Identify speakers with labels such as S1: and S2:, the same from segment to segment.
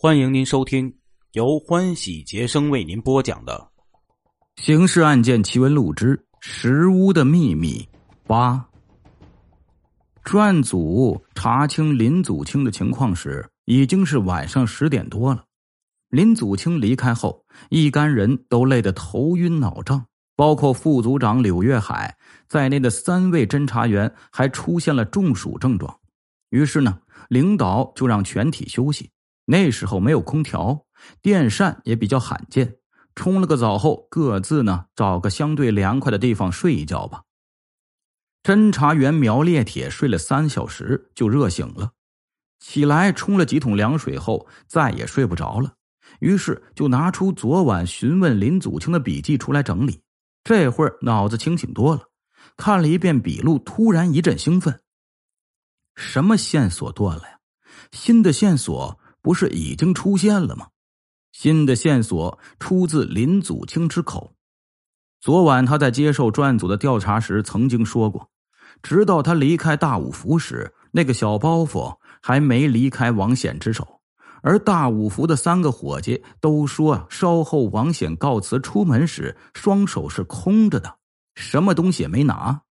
S1: 欢迎您收听由欢喜杰生为您播讲的《
S2: 刑事案件奇闻录之石屋的秘密》八。专案组查清林祖清的情况时，已经是晚上十点多了。林祖清离开后，一干人都累得头晕脑胀，包括副组长柳月海在内的三位侦查员还出现了中暑症状。于是呢，领导就让全体休息。那时候没有空调，电扇也比较罕见。冲了个澡后，各自呢找个相对凉快的地方睡一觉吧。侦查员苗烈铁睡了三小时就热醒了，起来冲了几桶凉水后再也睡不着了，于是就拿出昨晚询问林祖清的笔记出来整理。这会儿脑子清醒多了，看了一遍笔录，突然一阵兴奋：什么线索断了呀？新的线索！不是已经出现了吗？新的线索出自林祖清之口。昨晚他在接受专案组的调查时曾经说过，直到他离开大五福时，那个小包袱还没离开王显之手。而大五福的三个伙计都说，稍后王显告辞出门时，双手是空着的，什么东西也没拿。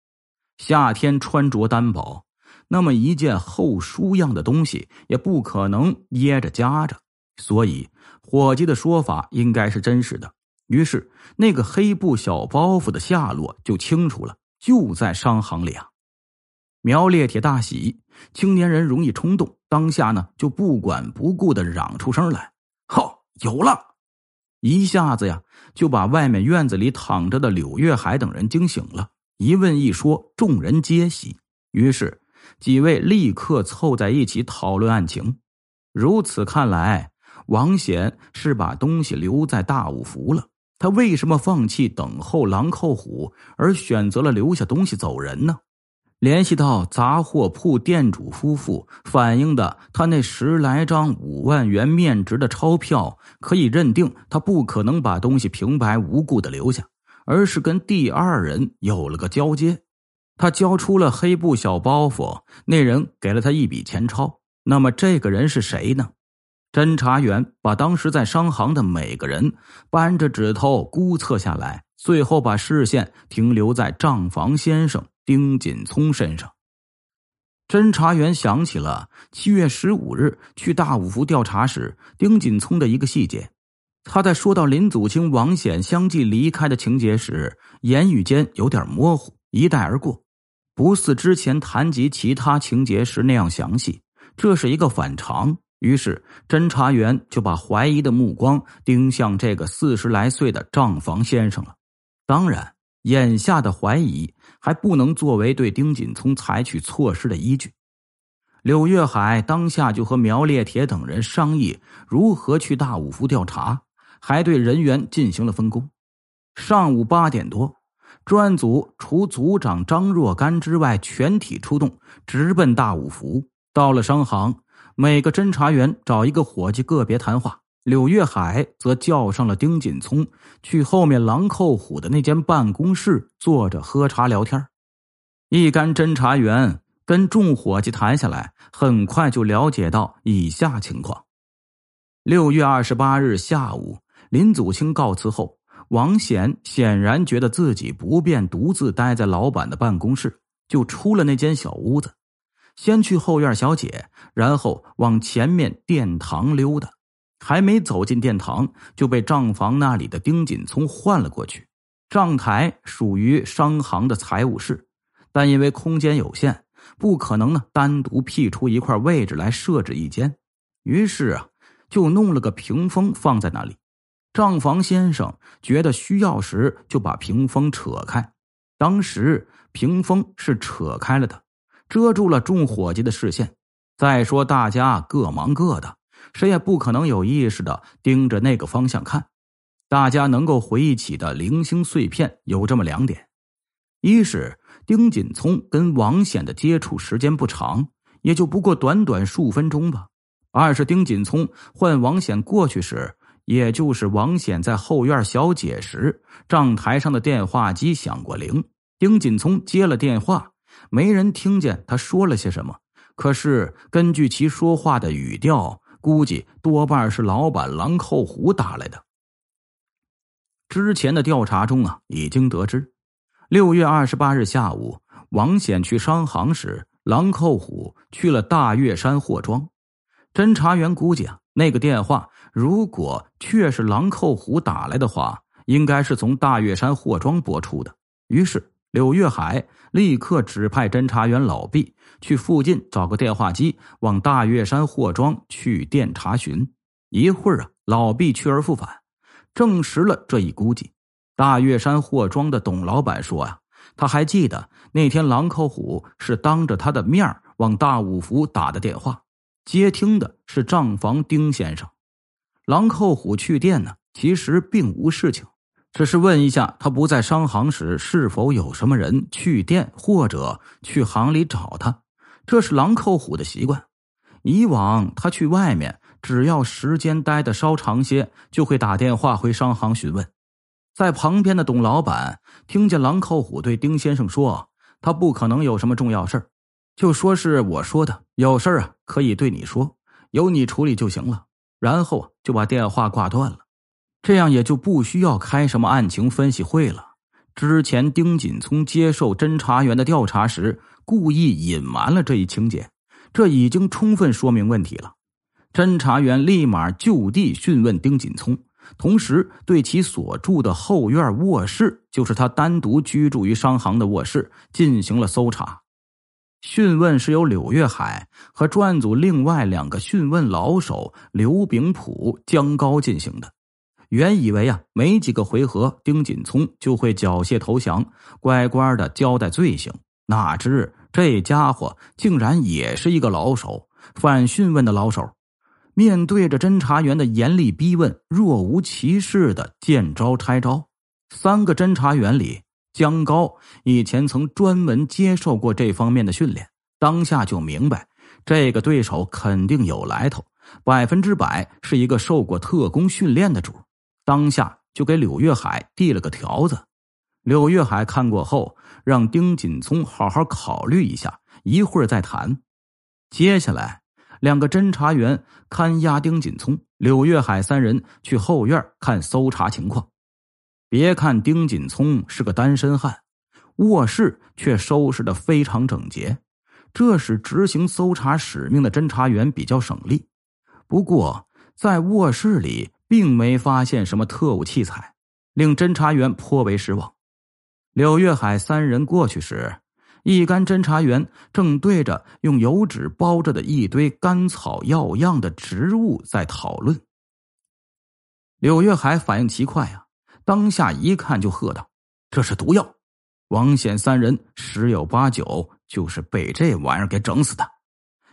S2: 夏天穿着单薄。那么一件厚书样的东西也不可能掖着夹着，所以伙计的说法应该是真实的。于是那个黑布小包袱的下落就清楚了，就在商行里啊！苗烈铁大喜，青年人容易冲动，当下呢就不管不顾的嚷出声来：“好，有了！”一下子呀就把外面院子里躺着的柳月海等人惊醒了。一问一说，众人皆喜。于是。几位立刻凑在一起讨论案情。如此看来，王显是把东西留在大五福了。他为什么放弃等候狼扣虎，而选择了留下东西走人呢？联系到杂货铺店主夫妇反映的他那十来张五万元面值的钞票，可以认定他不可能把东西平白无故的留下，而是跟第二人有了个交接。他交出了黑布小包袱，那人给了他一笔钱钞。那么这个人是谁呢？侦查员把当时在商行的每个人扳着指头估测下来，最后把视线停留在账房先生丁锦聪身上。侦查员想起了七月十五日去大五福调查时，丁锦聪的一个细节。他在说到林祖清、王显相继离开的情节时，言语间有点模糊，一带而过。不似之前谈及其他情节时那样详细，这是一个反常。于是侦查员就把怀疑的目光盯向这个四十来岁的账房先生了。当然，眼下的怀疑还不能作为对丁锦聪采取措施的依据。柳月海当下就和苗烈铁等人商议如何去大五福调查，还对人员进行了分工。上午八点多。专案组除组长张若干之外，全体出动，直奔大五福。到了商行，每个侦查员找一个伙计个别谈话。柳月海则叫上了丁锦聪，去后面狼扣虎的那间办公室坐着喝茶聊天。一干侦查员跟众伙计谈下来，很快就了解到以下情况：六月二十八日下午，林祖清告辞后。王显显然觉得自己不便独自待在老板的办公室，就出了那间小屋子，先去后院小解，然后往前面殿堂溜达。还没走进殿堂，就被账房那里的丁锦聪换了过去。账台属于商行的财务室，但因为空间有限，不可能呢单独辟出一块位置来设置一间，于是啊，就弄了个屏风放在那里。账房先生觉得需要时，就把屏风扯开。当时屏风是扯开了的，遮住了众伙计的视线。再说，大家各忙各的，谁也不可能有意识的盯着那个方向看。大家能够回忆起的零星碎片有这么两点：一是丁锦聪跟王显的接触时间不长，也就不过短短数分钟吧；二是丁锦聪唤王显过去时。也就是王显在后院小解时，账台上的电话机响过铃。丁锦聪接了电话，没人听见他说了些什么。可是根据其说话的语调，估计多半是老板狼扣虎打来的。之前的调查中啊，已经得知，六月二十八日下午，王显去商行时，狼扣虎去了大岳山货庄。侦查员估计啊，那个电话如果确是狼扣虎打来的话，应该是从大岳山货庄拨出的。于是。柳月海立刻指派侦查员老毕去附近找个电话机，往大岳山货庄去电查询。一会儿啊，老毕去而复返，证实了这一估计。大岳山货庄的董老板说呀，他还记得那天狼口虎是当着他的面往大五福打的电话，接听的是账房丁先生。狼口虎去店呢，其实并无事情。只是问一下，他不在商行时，是否有什么人去店或者去行里找他？这是狼扣虎的习惯。以往他去外面，只要时间待得稍长些，就会打电话回商行询问。在旁边的董老板听见狼扣虎对丁先生说：“他不可能有什么重要事就说是我说的，有事啊可以对你说，由你处理就行了。”然后就把电话挂断了。这样也就不需要开什么案情分析会了。之前丁锦聪接受侦查员的调查时，故意隐瞒了这一情节，这已经充分说明问题了。侦查员立马就地讯问丁锦聪，同时对其所住的后院卧室，就是他单独居住于商行的卧室，进行了搜查。讯问是由柳月海和专案组另外两个讯问老手刘炳普、江高进行的。原以为啊，没几个回合，丁锦聪就会缴械投降，乖乖的交代罪行。哪知这家伙竟然也是一个老手，反讯问的老手。面对着侦查员的严厉逼问，若无其事的见招拆招。三个侦查员里，江高以前曾专门接受过这方面的训练，当下就明白这个对手肯定有来头，百分之百是一个受过特工训练的主。当下就给柳月海递了个条子，柳月海看过后，让丁锦聪好好考虑一下，一会儿再谈。接下来，两个侦查员看押丁锦聪、柳月海三人去后院看搜查情况。别看丁锦聪是个单身汉，卧室却收拾的非常整洁，这使执行搜查使命的侦查员比较省力。不过，在卧室里。并没发现什么特务器材，令侦查员颇为失望。柳月海三人过去时，一干侦查员正对着用油纸包着的一堆甘草药样的植物在讨论。柳月海反应奇快啊，当下一看就喝道：“这是毒药！王显三人十有八九就是被这玩意儿给整死的。”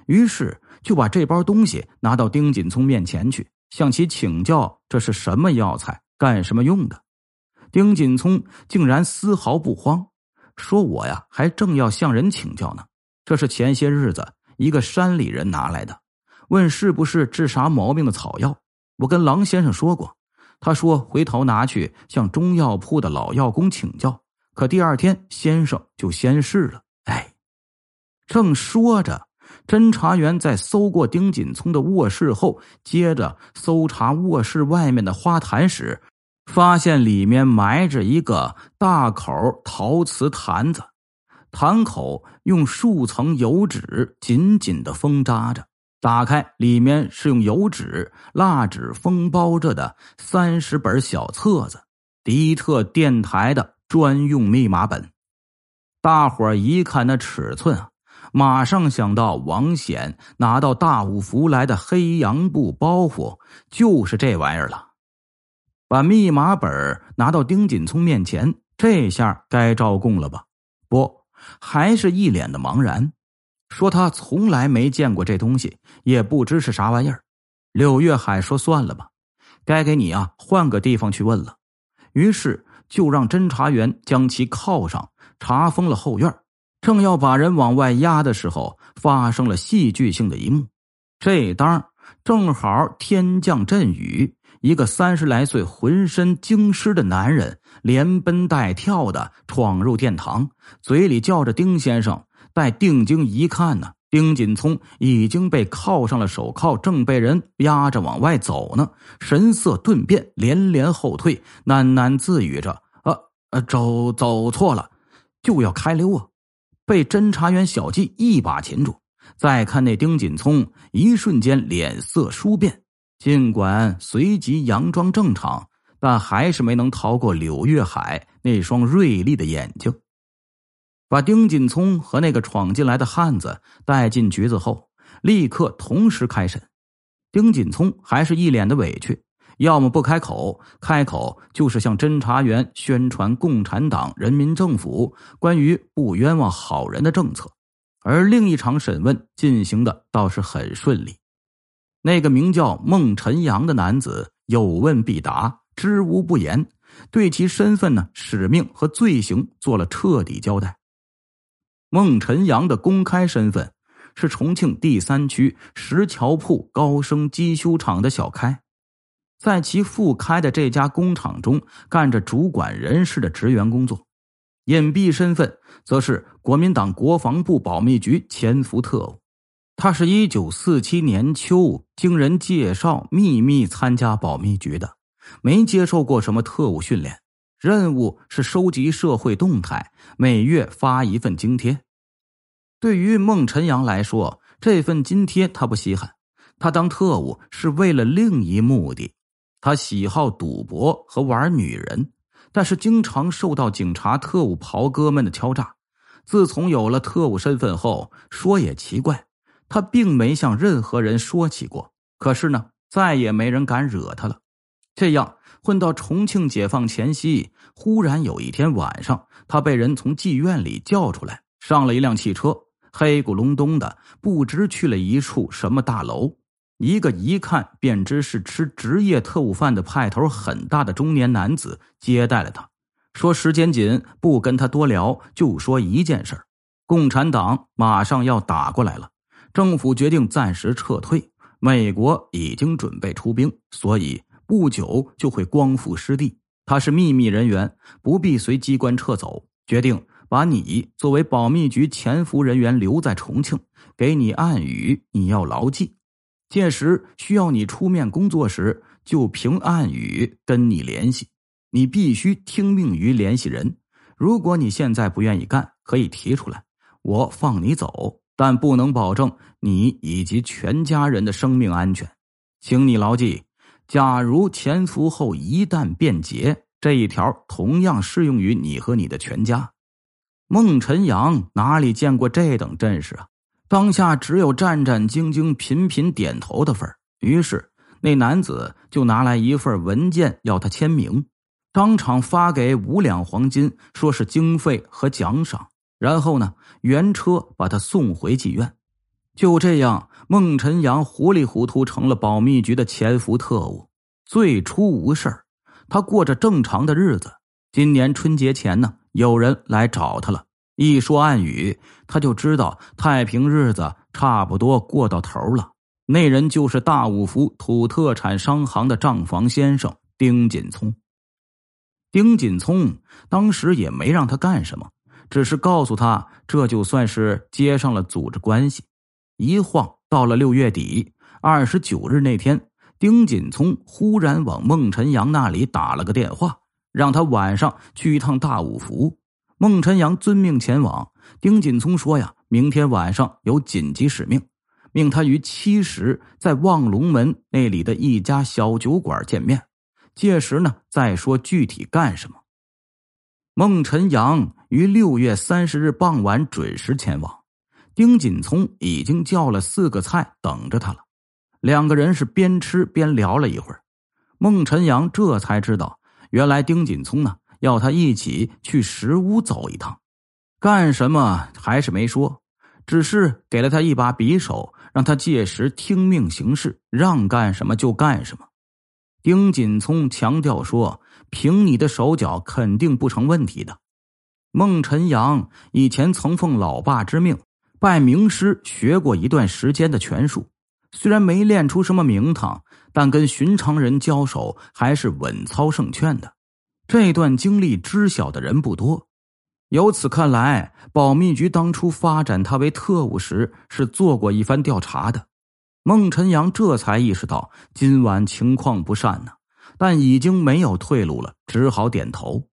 S2: 于是就把这包东西拿到丁锦聪面前去。向其请教这是什么药材，干什么用的？丁锦聪竟然丝毫不慌，说：“我呀，还正要向人请教呢。这是前些日子一个山里人拿来的，问是不是治啥毛病的草药。我跟郎先生说过，他说回头拿去向中药铺的老药工请教。可第二天先生就仙逝了。哎，正说着。”侦查员在搜过丁锦聪的卧室后，接着搜查卧室外面的花坛时，发现里面埋着一个大口陶瓷坛子，坛口用数层油纸紧紧的封扎着。打开，里面是用油纸、蜡纸封包着的三十本小册子，迪特电台的专用密码本。大伙一看那尺寸啊！马上想到王显拿到大五福来的黑羊布包袱，就是这玩意儿了。把密码本拿到丁锦聪面前，这下该招供了吧？不，还是一脸的茫然，说他从来没见过这东西，也不知是啥玩意儿。柳月海说：“算了吧，该给你啊，换个地方去问了。”于是就让侦查员将其铐上，查封了后院。正要把人往外押的时候，发生了戏剧性的一幕。这当正好天降阵雨，一个三十来岁、浑身精湿的男人连奔带跳的闯入殿堂，嘴里叫着“丁先生”。待定睛一看呢，丁锦聪已经被铐上了手铐，正被人压着往外走呢，神色顿变，连连后退，喃喃自语着：“啊啊，走走错了，就要开溜啊！”被侦查员小季一把擒住。再看那丁锦聪，一瞬间脸色殊变，尽管随即佯装正常，但还是没能逃过柳月海那双锐利的眼睛。把丁锦聪和那个闯进来的汉子带进局子后，立刻同时开审。丁锦聪还是一脸的委屈，要么不开口，开口就是向侦查员宣传共产党、人民政府关于不冤枉好人的政策。而另一场审问进行的倒是很顺利，那个名叫孟晨阳的男子有问必答，知无不言，对其身份呢、使命和罪行做了彻底交代。孟晨阳的公开身份是重庆第三区石桥铺高升机修厂的小开，在其复开的这家工厂中干着主管人事的职员工作。隐蔽身份则是国民党国防部保密局潜伏特务。他是一九四七年秋经人介绍秘密参加保密局的，没接受过什么特务训练。任务是收集社会动态，每月发一份津贴。对于孟晨阳来说，这份津贴他不稀罕。他当特务是为了另一目的。他喜好赌博和玩女人，但是经常受到警察、特务袍哥们的敲诈。自从有了特务身份后，说也奇怪，他并没向任何人说起过。可是呢，再也没人敢惹他了。这样。混到重庆解放前夕，忽然有一天晚上，他被人从妓院里叫出来，上了一辆汽车，黑咕隆咚的，不知去了一处什么大楼。一个一看便知是吃职业特务饭的派头很大的中年男子接待了他，说时间紧，不跟他多聊，就说一件事共产党马上要打过来了，政府决定暂时撤退，美国已经准备出兵，所以。不久就会光复失地。他是秘密人员，不必随机关撤走。决定把你作为保密局潜伏人员留在重庆，给你暗语，你要牢记。届时需要你出面工作时，就凭暗语跟你联系。你必须听命于联系人。如果你现在不愿意干，可以提出来，我放你走，但不能保证你以及全家人的生命安全。请你牢记。假如潜伏后一旦变节，这一条同样适用于你和你的全家。孟晨阳哪里见过这等阵势啊？当下只有战战兢兢、频频点头的份儿。于是那男子就拿来一份文件要他签名，当场发给五两黄金，说是经费和奖赏。然后呢，原车把他送回妓院。就这样，孟晨阳糊里糊涂成了保密局的潜伏特务。最初无事他过着正常的日子。今年春节前呢，有人来找他了，一说暗语，他就知道太平日子差不多过到头了。那人就是大五福土特产商行的账房先生丁锦聪。丁锦聪当时也没让他干什么，只是告诉他，这就算是接上了组织关系。一晃到了六月底二十九日那天，丁锦聪忽然往孟晨阳那里打了个电话，让他晚上去一趟大五福。孟晨阳遵命前往。丁锦聪说：“呀，明天晚上有紧急使命，命他于七时在望龙门那里的一家小酒馆见面。届时呢，再说具体干什么。”孟晨阳于六月三十日傍晚准时前往。丁锦聪已经叫了四个菜等着他了，两个人是边吃边聊了一会儿。孟晨阳这才知道，原来丁锦聪呢要他一起去石屋走一趟，干什么还是没说，只是给了他一把匕首，让他届时听命行事，让干什么就干什么。丁锦聪强调说：“凭你的手脚，肯定不成问题的。”孟晨阳以前曾奉老爸之命。拜名师学过一段时间的拳术，虽然没练出什么名堂，但跟寻常人交手还是稳操胜券的。这段经历知晓的人不多，由此看来，保密局当初发展他为特务时是做过一番调查的。孟晨阳这才意识到今晚情况不善呢，但已经没有退路了，只好点头。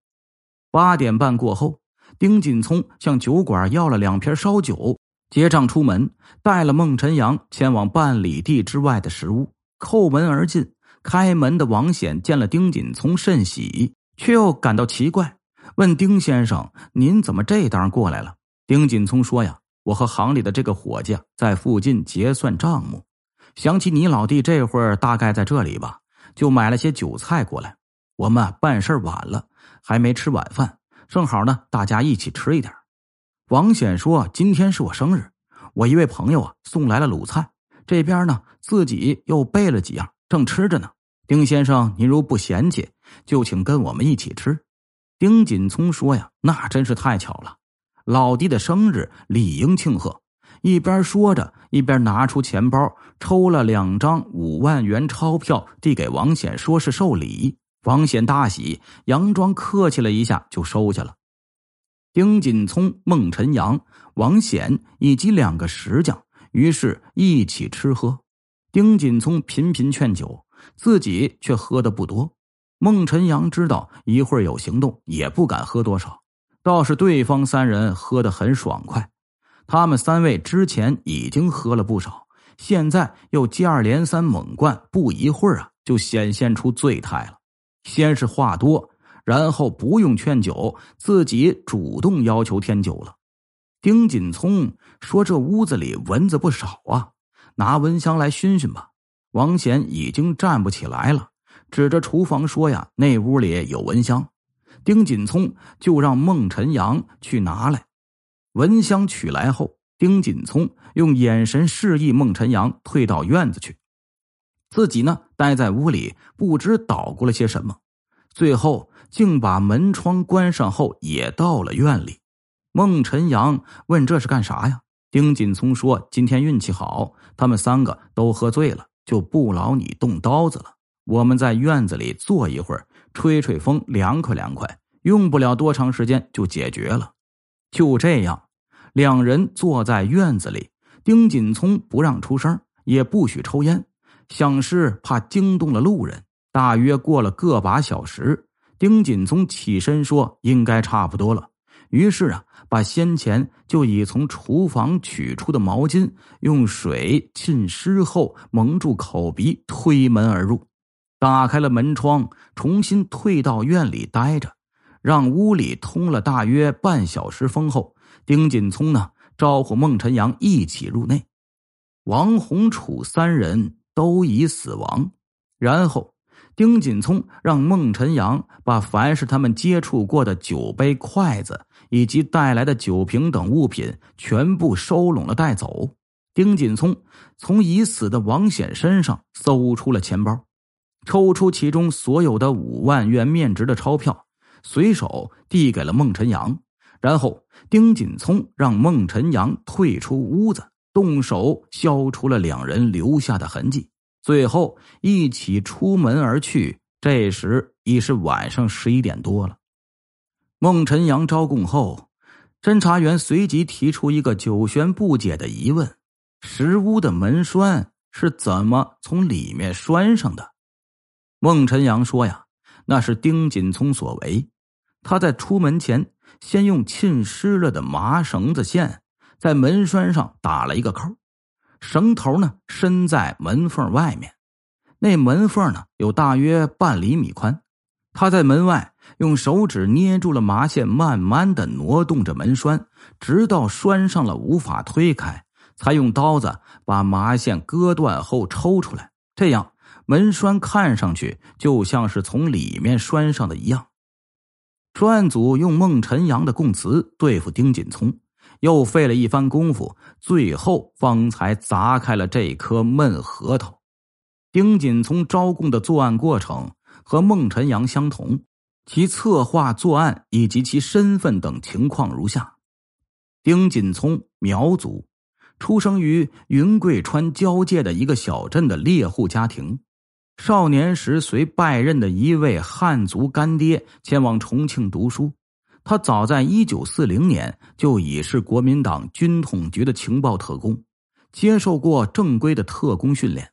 S2: 八点半过后，丁锦聪向酒馆要了两瓶烧酒，结账出门，带了孟晨阳前往半里地之外的食屋，叩门而进。开门的王显见了丁锦聪，甚喜，却又感到奇怪，问丁先生：“您怎么这当过来了？”丁锦聪说：“呀，我和行里的这个伙计在附近结算账目，想起你老弟这会儿大概在这里吧，就买了些酒菜过来。我们啊办事晚了，还没吃晚饭，正好呢，大家一起吃一点。”王显说：“今天是我生日，我一位朋友啊送来了卤菜，这边呢自己又备了几样。”正吃着呢，丁先生，您如不嫌弃，就请跟我们一起吃。丁锦聪说：“呀，那真是太巧了，老弟的生日理应庆贺。”一边说着，一边拿出钱包，抽了两张五万元钞票，递给王显，说是寿礼。王显大喜，佯装客气了一下，就收下了。丁锦聪、孟晨阳、王显以及两个石匠，于是一起吃喝。丁锦聪频频劝酒，自己却喝的不多。孟晨阳知道一会儿有行动，也不敢喝多少。倒是对方三人喝得很爽快。他们三位之前已经喝了不少，现在又接二连三猛灌，不一会儿啊，就显现出醉态了。先是话多，然后不用劝酒，自己主动要求添酒了。丁锦聪说：“这屋子里蚊子不少啊。”拿蚊香来熏熏吧。王显已经站不起来了，指着厨房说：“呀，那屋里有蚊香。”丁锦聪就让孟晨阳去拿来。蚊香取来后，丁锦聪用眼神示意孟晨阳退到院子去，自己呢待在屋里，不知捣鼓了些什么。最后竟把门窗关上后，也到了院里。孟晨阳问：“这是干啥呀？”丁锦聪说：“今天运气好，他们三个都喝醉了，就不劳你动刀子了。我们在院子里坐一会儿，吹吹风，凉快凉快，用不了多长时间就解决了。”就这样，两人坐在院子里，丁锦聪不让出声，也不许抽烟，想是怕惊动了路人。大约过了个把小时，丁锦聪起身说：“应该差不多了。”于是啊，把先前就已从厨房取出的毛巾用水浸湿后蒙住口鼻，推门而入，打开了门窗，重新退到院里待着，让屋里通了大约半小时风后，丁锦聪呢招呼孟晨阳一起入内。王洪楚三人都已死亡，然后。丁锦聪让孟晨阳把凡是他们接触过的酒杯、筷子以及带来的酒瓶等物品全部收拢了带走。丁锦聪从已死的王显身上搜出了钱包，抽出其中所有的五万元面值的钞票，随手递给了孟晨阳。然后，丁锦聪让孟晨阳退出屋子，动手消除了两人留下的痕迹。最后一起出门而去，这时已是晚上十一点多了。孟晨阳招供后，侦查员随即提出一个九玄不解的疑问：石屋的门栓是怎么从里面拴上的？孟晨阳说：“呀，那是丁锦聪所为。他在出门前，先用浸湿了的麻绳子线在门栓上打了一个扣。”绳头呢伸在门缝外面，那门缝呢有大约半厘米宽。他在门外用手指捏住了麻线，慢慢的挪动着门栓，直到拴上了无法推开，才用刀子把麻线割断后抽出来。这样门栓看上去就像是从里面拴上的一样。专案组用孟晨阳的供词对付丁锦聪。又费了一番功夫，最后方才砸开了这颗闷核桃。丁锦聪招供的作案过程和孟晨阳相同，其策划作案以及其身份等情况如下：丁锦聪，苗族，出生于云贵川交界的一个小镇的猎户家庭。少年时随拜任的一位汉族干爹前往重庆读书。他早在一九四零年就已是国民党军统局的情报特工，接受过正规的特工训练。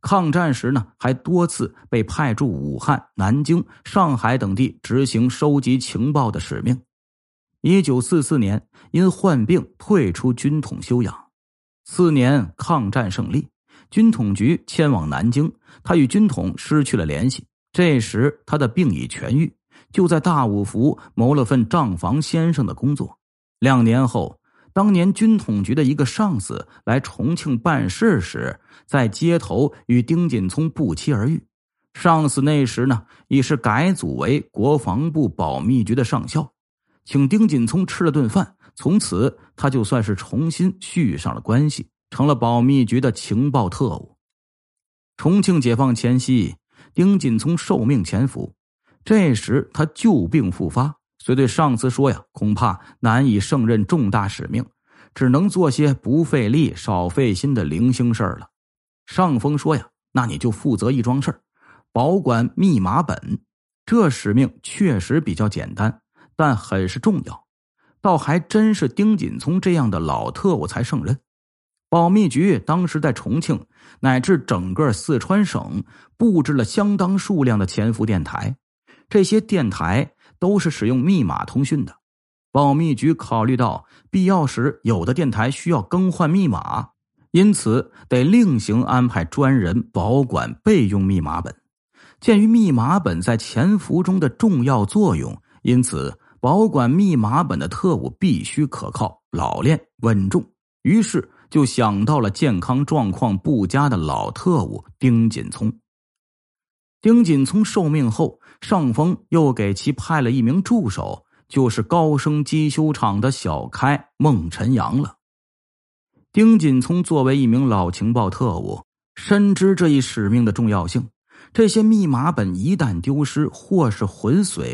S2: 抗战时呢，还多次被派驻武汉、南京、上海等地执行收集情报的使命。一九四四年因患病退出军统休养。次年抗战胜利，军统局迁往南京，他与军统失去了联系。这时他的病已痊愈，就在大五福谋了份账房先生的工作。两年后。当年军统局的一个上司来重庆办事时，在街头与丁锦聪不期而遇。上司那时呢已是改组为国防部保密局的上校，请丁锦聪吃了顿饭。从此，他就算是重新续上了关系，成了保密局的情报特务。重庆解放前夕，丁锦聪受命潜伏，这时他旧病复发。遂对上司说：“呀，恐怕难以胜任重大使命，只能做些不费力、少费心的零星事儿了。”上峰说：“呀，那你就负责一桩事儿，保管密码本。这使命确实比较简单，但很是重要。倒还真是丁锦聪这样的老特务才胜任。保密局当时在重庆乃至整个四川省布置了相当数量的潜伏电台，这些电台。”都是使用密码通讯的，保密局考虑到必要时有的电台需要更换密码，因此得另行安排专人保管备用密码本。鉴于密码本在潜伏中的重要作用，因此保管密码本的特务必须可靠、老练、稳重。于是就想到了健康状况不佳的老特务丁锦聪。丁锦聪受命后，上峰又给其派了一名助手，就是高升机修厂的小开孟晨阳了。丁锦聪作为一名老情报特务，深知这一使命的重要性。这些密码本一旦丢失或是毁损，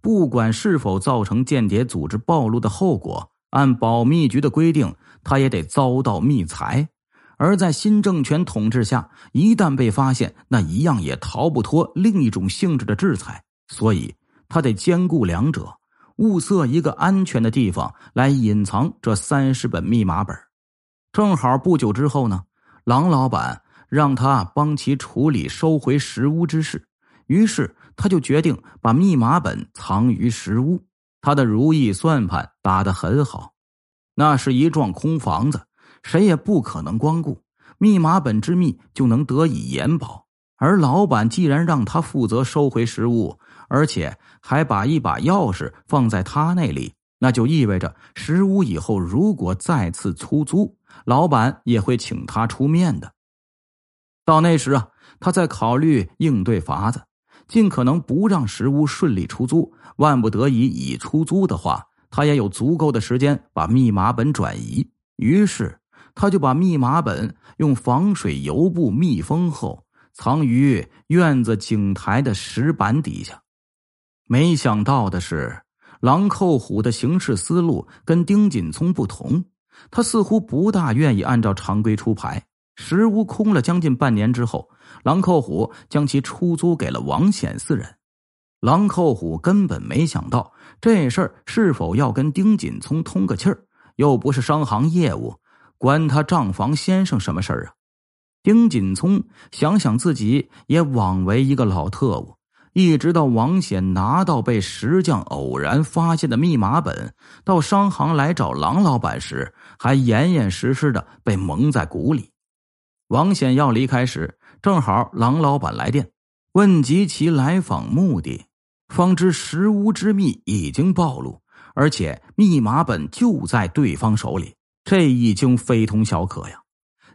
S2: 不管是否造成间谍组织暴露的后果，按保密局的规定，他也得遭到密裁。而在新政权统治下，一旦被发现，那一样也逃不脱另一种性质的制裁。所以，他得兼顾两者，物色一个安全的地方来隐藏这三十本密码本。正好不久之后呢，郎老板让他帮其处理收回石屋之事，于是他就决定把密码本藏于石屋。他的如意算盘打得很好，那是一幢空房子。谁也不可能光顾，密码本之秘就能得以延保。而老板既然让他负责收回食物，而且还把一把钥匙放在他那里，那就意味着食物以后如果再次出租，老板也会请他出面的。到那时啊，他在考虑应对法子，尽可能不让食物顺利出租。万不得已已出租的话，他也有足够的时间把密码本转移。于是。他就把密码本用防水油布密封后，藏于院子井台的石板底下。没想到的是，狼寇虎的行事思路跟丁锦聪不同，他似乎不大愿意按照常规出牌。石屋空了将近半年之后，狼寇虎将其出租给了王显四人。狼寇虎根本没想到这事儿是否要跟丁锦聪通个气儿，又不是商行业务。关他账房先生什么事儿啊？丁锦聪想想自己也枉为一个老特务，一直到王显拿到被石匠偶然发现的密码本，到商行来找郎老板时，还严严实实的被蒙在鼓里。王显要离开时，正好郎老板来电，问及其来访目的，方知石屋之秘已经暴露，而且密码本就在对方手里。这已经非同小可呀！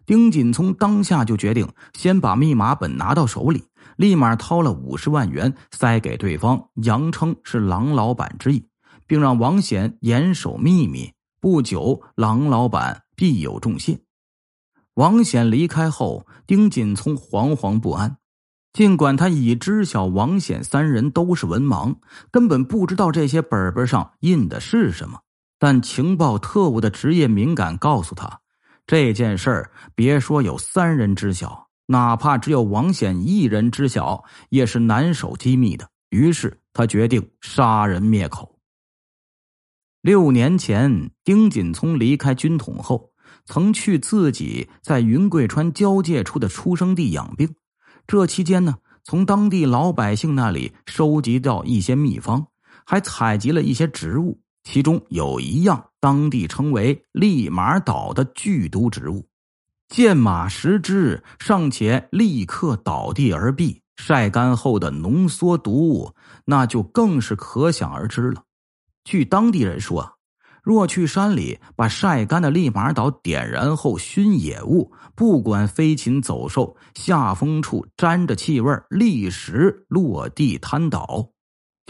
S2: 丁锦聪当下就决定先把密码本拿到手里，立马掏了五十万元塞给对方，扬称是郎老板之意，并让王显严守秘密。不久，郎老板必有重谢。王显离开后，丁锦聪惶惶不安。尽管他已知晓王显三人都是文盲，根本不知道这些本本上印的是什么。但情报特务的职业敏感告诉他，这件事儿别说有三人知晓，哪怕只有王显一人知晓，也是难守机密的。于是他决定杀人灭口。六年前，丁锦聪离开军统后，曾去自己在云贵川交界处的出生地养病。这期间呢，从当地老百姓那里收集到一些秘方，还采集了一些植物，其中有一样当地称为“利马岛”的剧毒植物。见马食之，尚且立刻倒地而毙。晒干后的浓缩毒物，那就更是可想而知了。据当地人说，若去山里把晒干的利马岛点燃后熏野物，不管飞禽走兽，下风处沾着气味，立时落地瘫倒。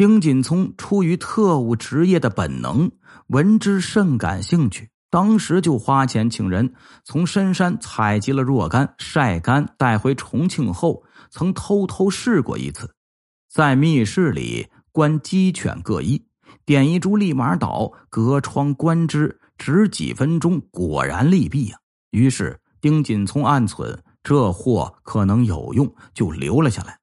S2: 丁锦聪出于特务职业的本能，闻之甚感兴趣，当时就花钱请人从深山采集了若干，晒干带回重庆后，曾偷偷试过一次，在密室里关鸡犬各一。点一株立马倒，隔窗观之，只几分钟，果然利弊呀。于是丁锦聪暗忖，这货可能有用，就留了下来。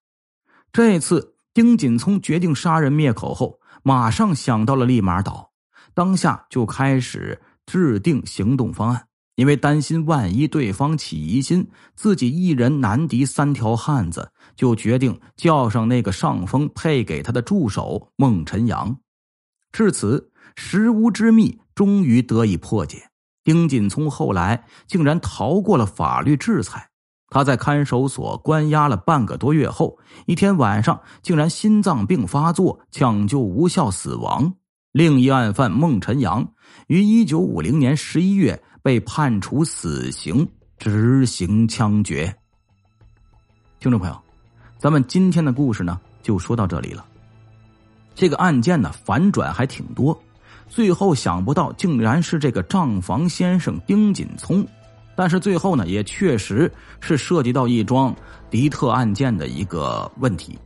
S2: 这次丁锦聪决定杀人灭口后，马上想到了立马岛，当下就开始制定行动方案。因为担心万一对方起疑心，自己一人难敌三条汉子，就决定叫上那个上峰配给他的助手孟晨阳。至此，石屋之秘终于得以破解。丁锦聪后来竟然逃过了法律制裁。他在看守所关押了半个多月后，一天晚上竟然心脏病发作，抢救无效死亡。另一案犯孟晨阳于一九五零年十一月被判处死刑，执行枪决。听众朋友，咱们今天的故事呢，就说到这里了。这个案件呢，反转还挺多，最后想不到竟然是这个账房先生丁锦聪，但是最后呢，也确实是涉及到一桩敌特案件的一个问题。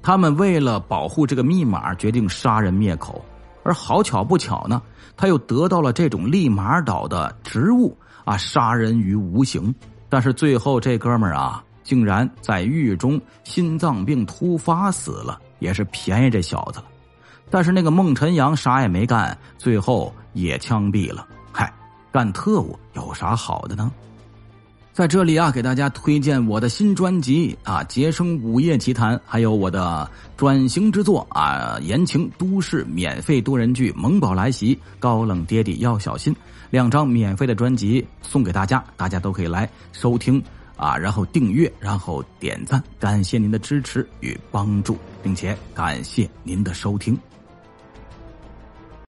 S2: 他们为了保护这个密码，决定杀人灭口，而好巧不巧呢，他又得到了这种利马岛的植物啊，杀人于无形。但是最后这哥们儿啊，竟然在狱中心脏病突发死了。也是便宜这小子了，但是那个孟晨阳啥也没干，最后也枪毙了。干特务有啥好的呢？在这里啊，给大家推荐我的新专辑啊，《杰生午夜奇谈》，还有我的转型之作啊，言情都市免费多人剧《萌宝来袭》，高冷爹地要小心，两张免费的专辑送给大家，大家都可以来收听。啊，然后订阅，然后点赞，感谢您的支持与帮助，并且感谢您的收听。